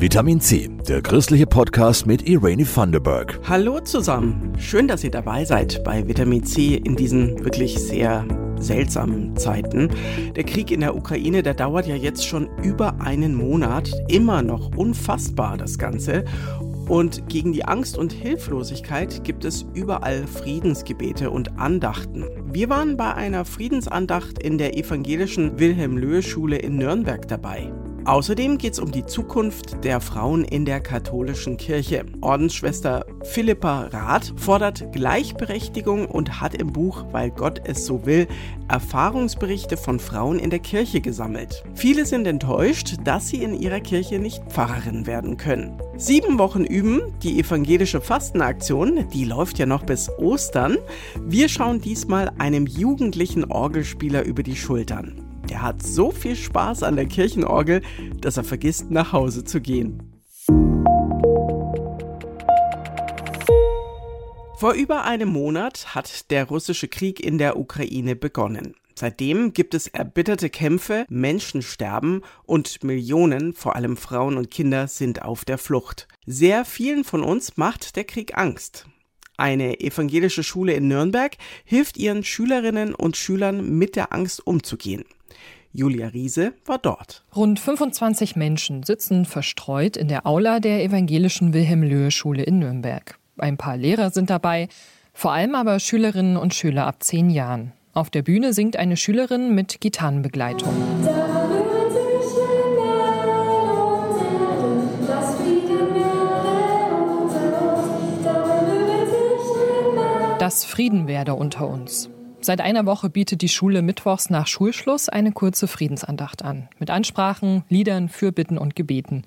Vitamin C, der christliche Podcast mit Irene Thunderberg. Hallo zusammen, schön, dass ihr dabei seid bei Vitamin C in diesen wirklich sehr seltsamen Zeiten. Der Krieg in der Ukraine, der dauert ja jetzt schon über einen Monat, immer noch unfassbar das Ganze. Und gegen die Angst und Hilflosigkeit gibt es überall Friedensgebete und Andachten. Wir waren bei einer Friedensandacht in der evangelischen Wilhelm-Löhe-Schule in Nürnberg dabei. Außerdem geht es um die Zukunft der Frauen in der katholischen Kirche. Ordensschwester Philippa Rath fordert Gleichberechtigung und hat im Buch Weil Gott es so will Erfahrungsberichte von Frauen in der Kirche gesammelt. Viele sind enttäuscht, dass sie in ihrer Kirche nicht Pfarrerin werden können. Sieben Wochen üben, die evangelische Fastenaktion, die läuft ja noch bis Ostern. Wir schauen diesmal einem jugendlichen Orgelspieler über die Schultern. Der hat so viel Spaß an der Kirchenorgel, dass er vergisst, nach Hause zu gehen. Vor über einem Monat hat der russische Krieg in der Ukraine begonnen. Seitdem gibt es erbitterte Kämpfe, Menschen sterben und Millionen, vor allem Frauen und Kinder, sind auf der Flucht. Sehr vielen von uns macht der Krieg Angst. Eine evangelische Schule in Nürnberg hilft ihren Schülerinnen und Schülern mit der Angst umzugehen. Julia Riese war dort. Rund 25 Menschen sitzen verstreut in der Aula der evangelischen Wilhelm-Löhe-Schule in Nürnberg. Ein paar Lehrer sind dabei, vor allem aber Schülerinnen und Schüler ab zehn Jahren. Auf der Bühne singt eine Schülerin mit Gitarrenbegleitung. Dass Frieden werde unter uns. Seit einer Woche bietet die Schule mittwochs nach Schulschluss eine kurze Friedensandacht an. Mit Ansprachen, Liedern, Fürbitten und Gebeten.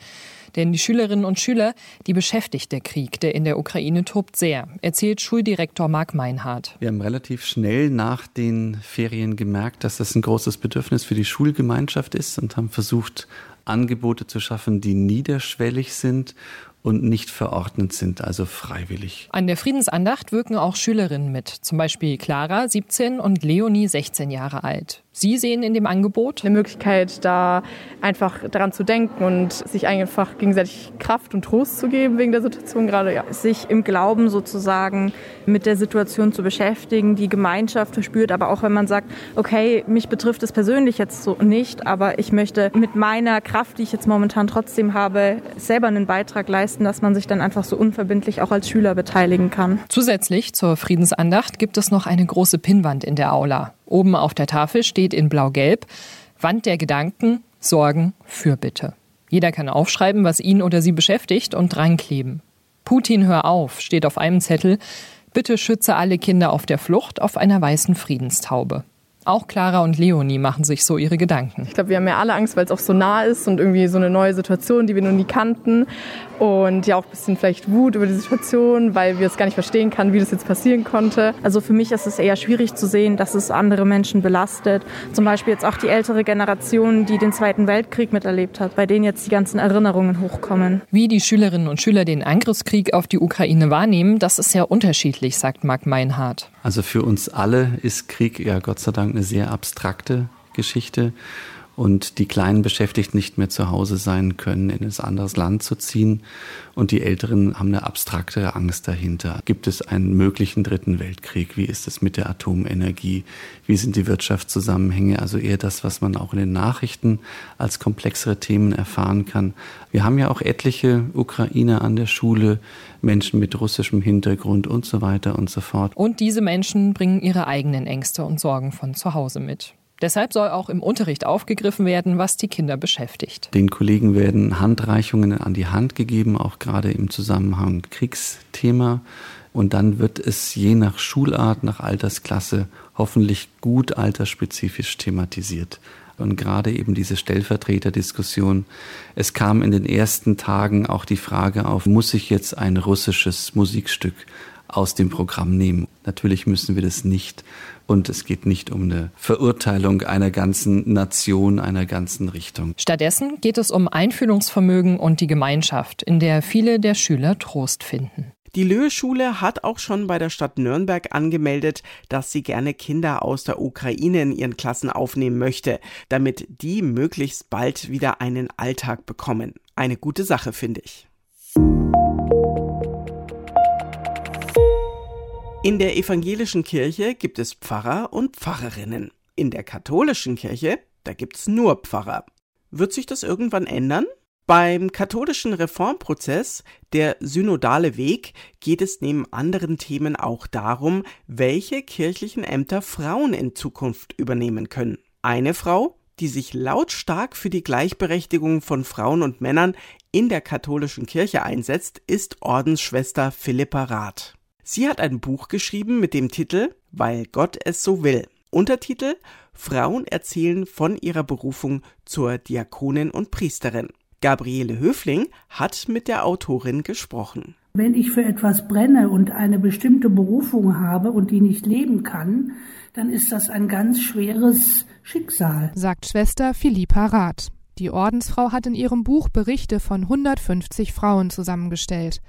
Denn die Schülerinnen und Schüler, die beschäftigt der Krieg, der in der Ukraine tobt, sehr, erzählt Schuldirektor Marc Meinhardt. Wir haben relativ schnell nach den Ferien gemerkt, dass das ein großes Bedürfnis für die Schulgemeinschaft ist und haben versucht, Angebote zu schaffen, die niederschwellig sind und nicht verordnet sind, also freiwillig. An der Friedensandacht wirken auch Schülerinnen mit, zum Beispiel Clara, 17 und Leonie, 16 Jahre alt. Sie sehen in dem Angebot eine Möglichkeit, da einfach daran zu denken und sich einfach gegenseitig Kraft und Trost zu geben wegen der Situation gerade. Ja. Sich im Glauben sozusagen mit der Situation zu beschäftigen, die Gemeinschaft verspürt, aber auch wenn man sagt, okay, mich betrifft es persönlich jetzt so nicht, aber ich möchte mit meiner Kraft, die ich jetzt momentan trotzdem habe, selber einen Beitrag leisten, dass man sich dann einfach so unverbindlich auch als Schüler beteiligen kann. Zusätzlich zur Friedensandacht gibt es noch eine große Pinnwand in der Aula. Oben auf der Tafel steht in blau-gelb Wand der Gedanken, Sorgen, Fürbitte. Jeder kann aufschreiben, was ihn oder sie beschäftigt und drankleben. Putin, hör auf, steht auf einem Zettel. Bitte schütze alle Kinder auf der Flucht auf einer weißen Friedenstaube. Auch Clara und Leonie machen sich so ihre Gedanken. Ich glaube, wir haben ja alle Angst, weil es auch so nah ist und irgendwie so eine neue Situation, die wir noch nie kannten. Und ja auch ein bisschen vielleicht Wut über die Situation, weil wir es gar nicht verstehen können, wie das jetzt passieren konnte. Also für mich ist es eher schwierig zu sehen, dass es andere Menschen belastet. Zum Beispiel jetzt auch die ältere Generation, die den Zweiten Weltkrieg miterlebt hat, bei denen jetzt die ganzen Erinnerungen hochkommen. Wie die Schülerinnen und Schüler den Angriffskrieg auf die Ukraine wahrnehmen, das ist sehr unterschiedlich, sagt Marc Meinhardt. Also für uns alle ist Krieg ja Gott sei Dank eine sehr abstrakte Geschichte und die Kleinen beschäftigt nicht mehr zu Hause sein können, in ein anderes Land zu ziehen. Und die Älteren haben eine abstrakte Angst dahinter. Gibt es einen möglichen dritten Weltkrieg? Wie ist es mit der Atomenergie? Wie sind die Wirtschaftszusammenhänge? Also eher das, was man auch in den Nachrichten als komplexere Themen erfahren kann. Wir haben ja auch etliche Ukrainer an der Schule, Menschen mit russischem Hintergrund und so weiter und so fort. Und diese Menschen bringen ihre eigenen Ängste und Sorgen von zu Hause mit. Deshalb soll auch im Unterricht aufgegriffen werden, was die Kinder beschäftigt. Den Kollegen werden Handreichungen an die Hand gegeben, auch gerade im Zusammenhang Kriegsthema. Und dann wird es je nach Schulart, nach Altersklasse hoffentlich gut altersspezifisch thematisiert. Und gerade eben diese Stellvertreterdiskussion. Es kam in den ersten Tagen auch die Frage auf, muss ich jetzt ein russisches Musikstück aus dem Programm nehmen. Natürlich müssen wir das nicht. Und es geht nicht um eine Verurteilung einer ganzen Nation, einer ganzen Richtung. Stattdessen geht es um Einfühlungsvermögen und die Gemeinschaft, in der viele der Schüler Trost finden. Die Löhe-Schule hat auch schon bei der Stadt Nürnberg angemeldet, dass sie gerne Kinder aus der Ukraine in ihren Klassen aufnehmen möchte, damit die möglichst bald wieder einen Alltag bekommen. Eine gute Sache, finde ich. In der evangelischen Kirche gibt es Pfarrer und Pfarrerinnen. In der katholischen Kirche, da gibt es nur Pfarrer. Wird sich das irgendwann ändern? Beim katholischen Reformprozess, der synodale Weg, geht es neben anderen Themen auch darum, welche kirchlichen Ämter Frauen in Zukunft übernehmen können. Eine Frau, die sich lautstark für die Gleichberechtigung von Frauen und Männern in der katholischen Kirche einsetzt, ist Ordensschwester Philippa Rath. Sie hat ein Buch geschrieben mit dem Titel Weil Gott es so will. Untertitel Frauen erzählen von ihrer Berufung zur Diakonin und Priesterin. Gabriele Höfling hat mit der Autorin gesprochen. Wenn ich für etwas brenne und eine bestimmte Berufung habe und die nicht leben kann, dann ist das ein ganz schweres Schicksal, sagt Schwester Philippa Rath. Die Ordensfrau hat in ihrem Buch Berichte von 150 Frauen zusammengestellt.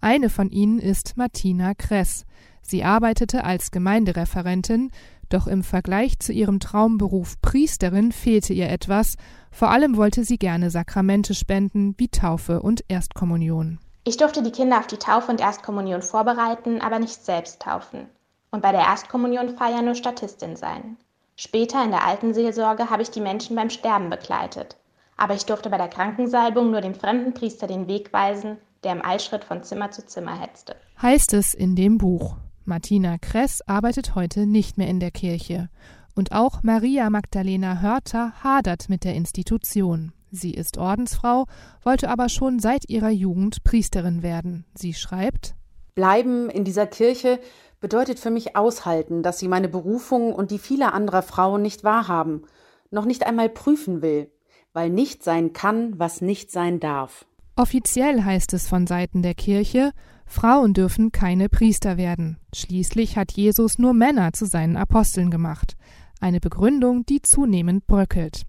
Eine von ihnen ist Martina Kress. Sie arbeitete als Gemeindereferentin, doch im Vergleich zu ihrem Traumberuf Priesterin fehlte ihr etwas, vor allem wollte sie gerne Sakramente spenden wie Taufe und Erstkommunion. Ich durfte die Kinder auf die Taufe und Erstkommunion vorbereiten, aber nicht selbst taufen. Und bei der Erstkommunionfeier nur Statistin sein. Später in der Altenseelsorge habe ich die Menschen beim Sterben begleitet. Aber ich durfte bei der Krankensalbung nur dem fremden Priester den Weg weisen, der im Eilschritt von Zimmer zu Zimmer hetzte. Heißt es in dem Buch. Martina Kress arbeitet heute nicht mehr in der Kirche. Und auch Maria Magdalena Hörter hadert mit der Institution. Sie ist Ordensfrau, wollte aber schon seit ihrer Jugend Priesterin werden. Sie schreibt Bleiben in dieser Kirche bedeutet für mich aushalten, dass sie meine Berufung und die vieler anderer Frauen nicht wahrhaben, noch nicht einmal prüfen will, weil nicht sein kann, was nicht sein darf. Offiziell heißt es von Seiten der Kirche, Frauen dürfen keine Priester werden. Schließlich hat Jesus nur Männer zu seinen Aposteln gemacht. Eine Begründung, die zunehmend bröckelt.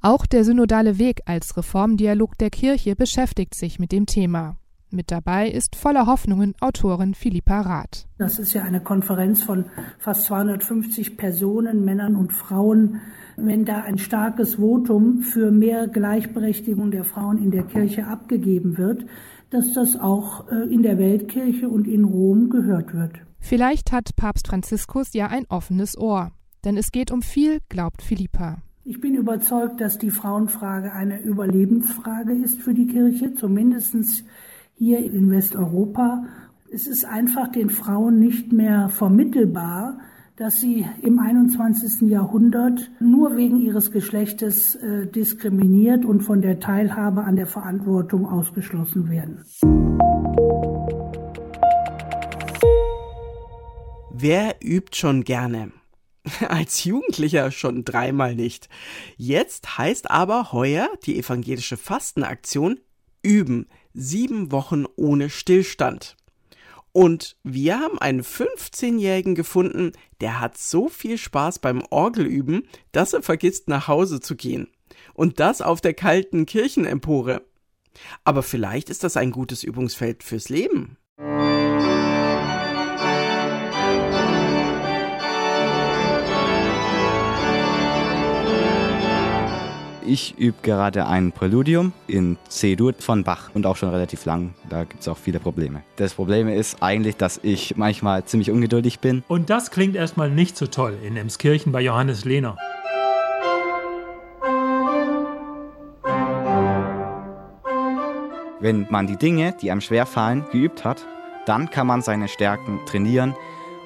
Auch der synodale Weg als Reformdialog der Kirche beschäftigt sich mit dem Thema. Mit dabei ist voller Hoffnungen Autorin Philippa Rath. Das ist ja eine Konferenz von fast 250 Personen, Männern und Frauen. Wenn da ein starkes Votum für mehr Gleichberechtigung der Frauen in der Kirche abgegeben wird, dass das auch äh, in der Weltkirche und in Rom gehört wird. Vielleicht hat Papst Franziskus ja ein offenes Ohr, denn es geht um viel, glaubt Philippa. Ich bin überzeugt, dass die Frauenfrage eine Überlebensfrage ist für die Kirche, zumindest hier in Westeuropa. Es ist einfach den Frauen nicht mehr vermittelbar, dass sie im 21. Jahrhundert nur wegen ihres Geschlechtes äh, diskriminiert und von der Teilhabe an der Verantwortung ausgeschlossen werden. Wer übt schon gerne? Als Jugendlicher schon dreimal nicht. Jetzt heißt aber heuer die evangelische Fastenaktion Üben. Sieben Wochen ohne Stillstand. Und wir haben einen 15-Jährigen gefunden, der hat so viel Spaß beim Orgelüben, dass er vergisst, nach Hause zu gehen. Und das auf der kalten Kirchenempore. Aber vielleicht ist das ein gutes Übungsfeld fürs Leben. Ich übe gerade ein Präludium in C-Dur von Bach und auch schon relativ lang. Da gibt es auch viele Probleme. Das Problem ist eigentlich, dass ich manchmal ziemlich ungeduldig bin. Und das klingt erstmal nicht so toll in Emskirchen bei Johannes Lehner. Wenn man die Dinge, die einem schwerfallen, geübt hat, dann kann man seine Stärken trainieren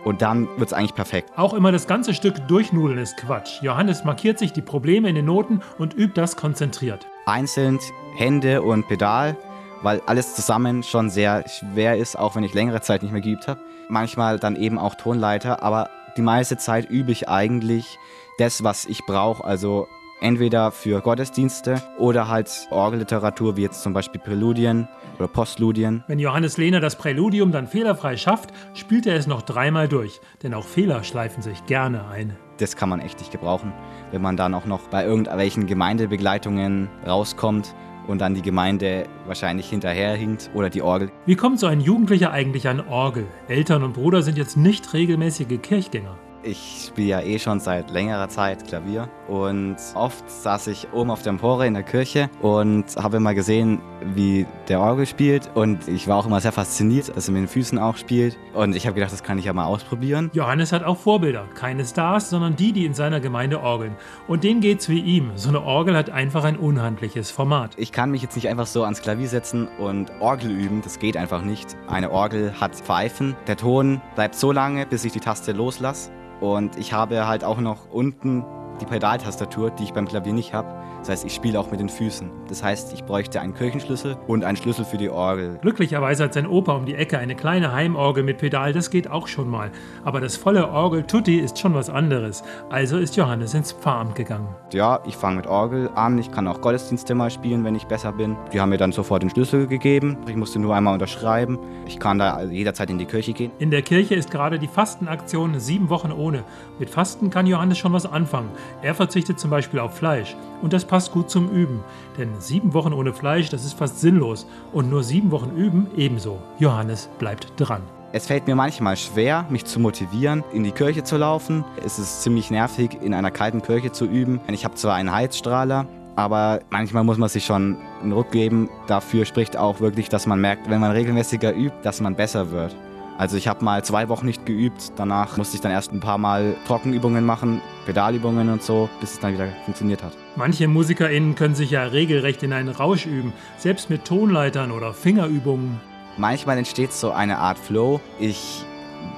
und dann wird es eigentlich perfekt. Auch immer das ganze Stück durchnudeln ist Quatsch. Johannes markiert sich die Probleme in den Noten und übt das konzentriert. Einzeln Hände und Pedal, weil alles zusammen schon sehr schwer ist, auch wenn ich längere Zeit nicht mehr geübt habe. Manchmal dann eben auch Tonleiter, aber die meiste Zeit übe ich eigentlich das, was ich brauche. Also entweder für Gottesdienste oder halt Orgelliteratur, wie jetzt zum Beispiel Präludien oder Postludien. Wenn Johannes Lehner das Präludium dann fehlerfrei schafft, spielt er es noch dreimal durch, denn auch Fehler schleifen sich gerne ein. Das kann man echt nicht gebrauchen, wenn man dann auch noch bei irgendwelchen Gemeindebegleitungen rauskommt und dann die Gemeinde wahrscheinlich hinterherhinkt oder die Orgel. Wie kommt so ein Jugendlicher eigentlich an Orgel? Eltern und Bruder sind jetzt nicht regelmäßige Kirchgänger. Ich spiele ja eh schon seit längerer Zeit Klavier und oft saß ich oben auf der Empore in der Kirche und habe mal gesehen, wie der Orgel spielt und ich war auch immer sehr fasziniert, dass er mit den Füßen auch spielt und ich habe gedacht, das kann ich ja mal ausprobieren. Johannes hat auch Vorbilder, keine Stars, sondern die, die in seiner Gemeinde orgeln und denen geht's wie ihm. So eine Orgel hat einfach ein unhandliches Format. Ich kann mich jetzt nicht einfach so ans Klavier setzen und Orgel üben, das geht einfach nicht. Eine Orgel hat Pfeifen, der Ton bleibt so lange, bis ich die Taste loslasse und ich habe halt auch noch unten die Pedaltastatur, die ich beim Klavier nicht habe. Das heißt, ich spiele auch mit den Füßen. Das heißt, ich bräuchte einen Kirchenschlüssel und einen Schlüssel für die Orgel. Glücklicherweise hat sein Opa um die Ecke eine kleine Heimorgel mit Pedal, das geht auch schon mal. Aber das volle Orgel Tutti ist schon was anderes. Also ist Johannes ins Pfarramt gegangen. Ja, ich fange mit Orgel an. Ich kann auch Gottesdienste mal spielen, wenn ich besser bin. Die haben mir dann sofort den Schlüssel gegeben. Ich musste nur einmal unterschreiben. Ich kann da jederzeit in die Kirche gehen. In der Kirche ist gerade die Fastenaktion sieben Wochen ohne. Mit Fasten kann Johannes schon was anfangen. Er verzichtet zum Beispiel auf Fleisch. Und das passt gut zum Üben. Denn sieben Wochen ohne Fleisch, das ist fast sinnlos. Und nur sieben Wochen üben ebenso. Johannes bleibt dran. Es fällt mir manchmal schwer, mich zu motivieren, in die Kirche zu laufen. Es ist ziemlich nervig, in einer kalten Kirche zu üben. Ich habe zwar einen Heizstrahler, aber manchmal muss man sich schon einen Ruck geben. Dafür spricht auch wirklich, dass man merkt, wenn man regelmäßiger übt, dass man besser wird. Also ich habe mal zwei Wochen nicht geübt. Danach musste ich dann erst ein paar Mal Trockenübungen machen, Pedalübungen und so, bis es dann wieder funktioniert hat. Manche MusikerInnen können sich ja regelrecht in einen Rausch üben, selbst mit Tonleitern oder Fingerübungen. Manchmal entsteht so eine Art Flow. Ich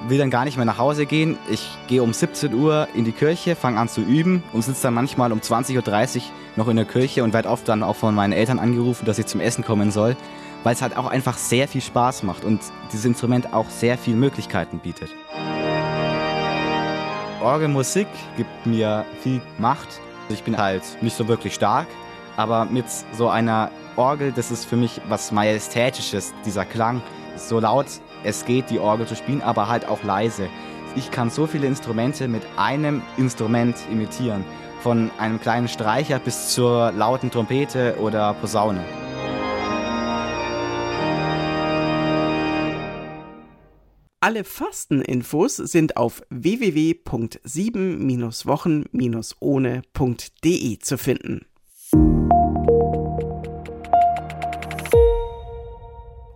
will dann gar nicht mehr nach Hause gehen. Ich gehe um 17 Uhr in die Kirche, fange an zu üben und sitze dann manchmal um 20.30 Uhr noch in der Kirche und werde oft dann auch von meinen Eltern angerufen, dass ich zum Essen kommen soll weil es halt auch einfach sehr viel Spaß macht und dieses Instrument auch sehr viele Möglichkeiten bietet. Orgelmusik gibt mir viel Macht. Ich bin halt nicht so wirklich stark, aber mit so einer Orgel, das ist für mich was Majestätisches, dieser Klang. So laut es geht, die Orgel zu spielen, aber halt auch leise. Ich kann so viele Instrumente mit einem Instrument imitieren. Von einem kleinen Streicher bis zur lauten Trompete oder Posaune. Alle Fasteninfos sind auf www.7-wochen-ohne.de zu finden.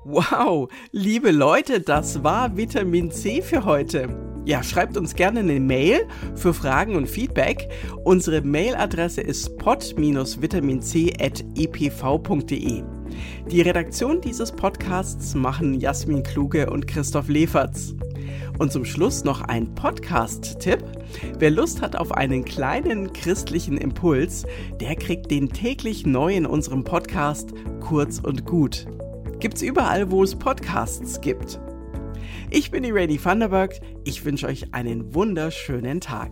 Wow, liebe Leute, das war Vitamin C für heute. Ja, schreibt uns gerne eine Mail für Fragen und Feedback. Unsere Mailadresse ist pod-vitaminc.epv.de. Die Redaktion dieses Podcasts machen Jasmin Kluge und Christoph Leferz. Und zum Schluss noch ein Podcast-Tipp. Wer Lust hat auf einen kleinen christlichen Impuls, der kriegt den täglich neu in unserem Podcast Kurz und Gut. Gibt's überall, wo es Podcasts gibt. Ich bin Irene Thunderberg. Ich wünsche euch einen wunderschönen Tag.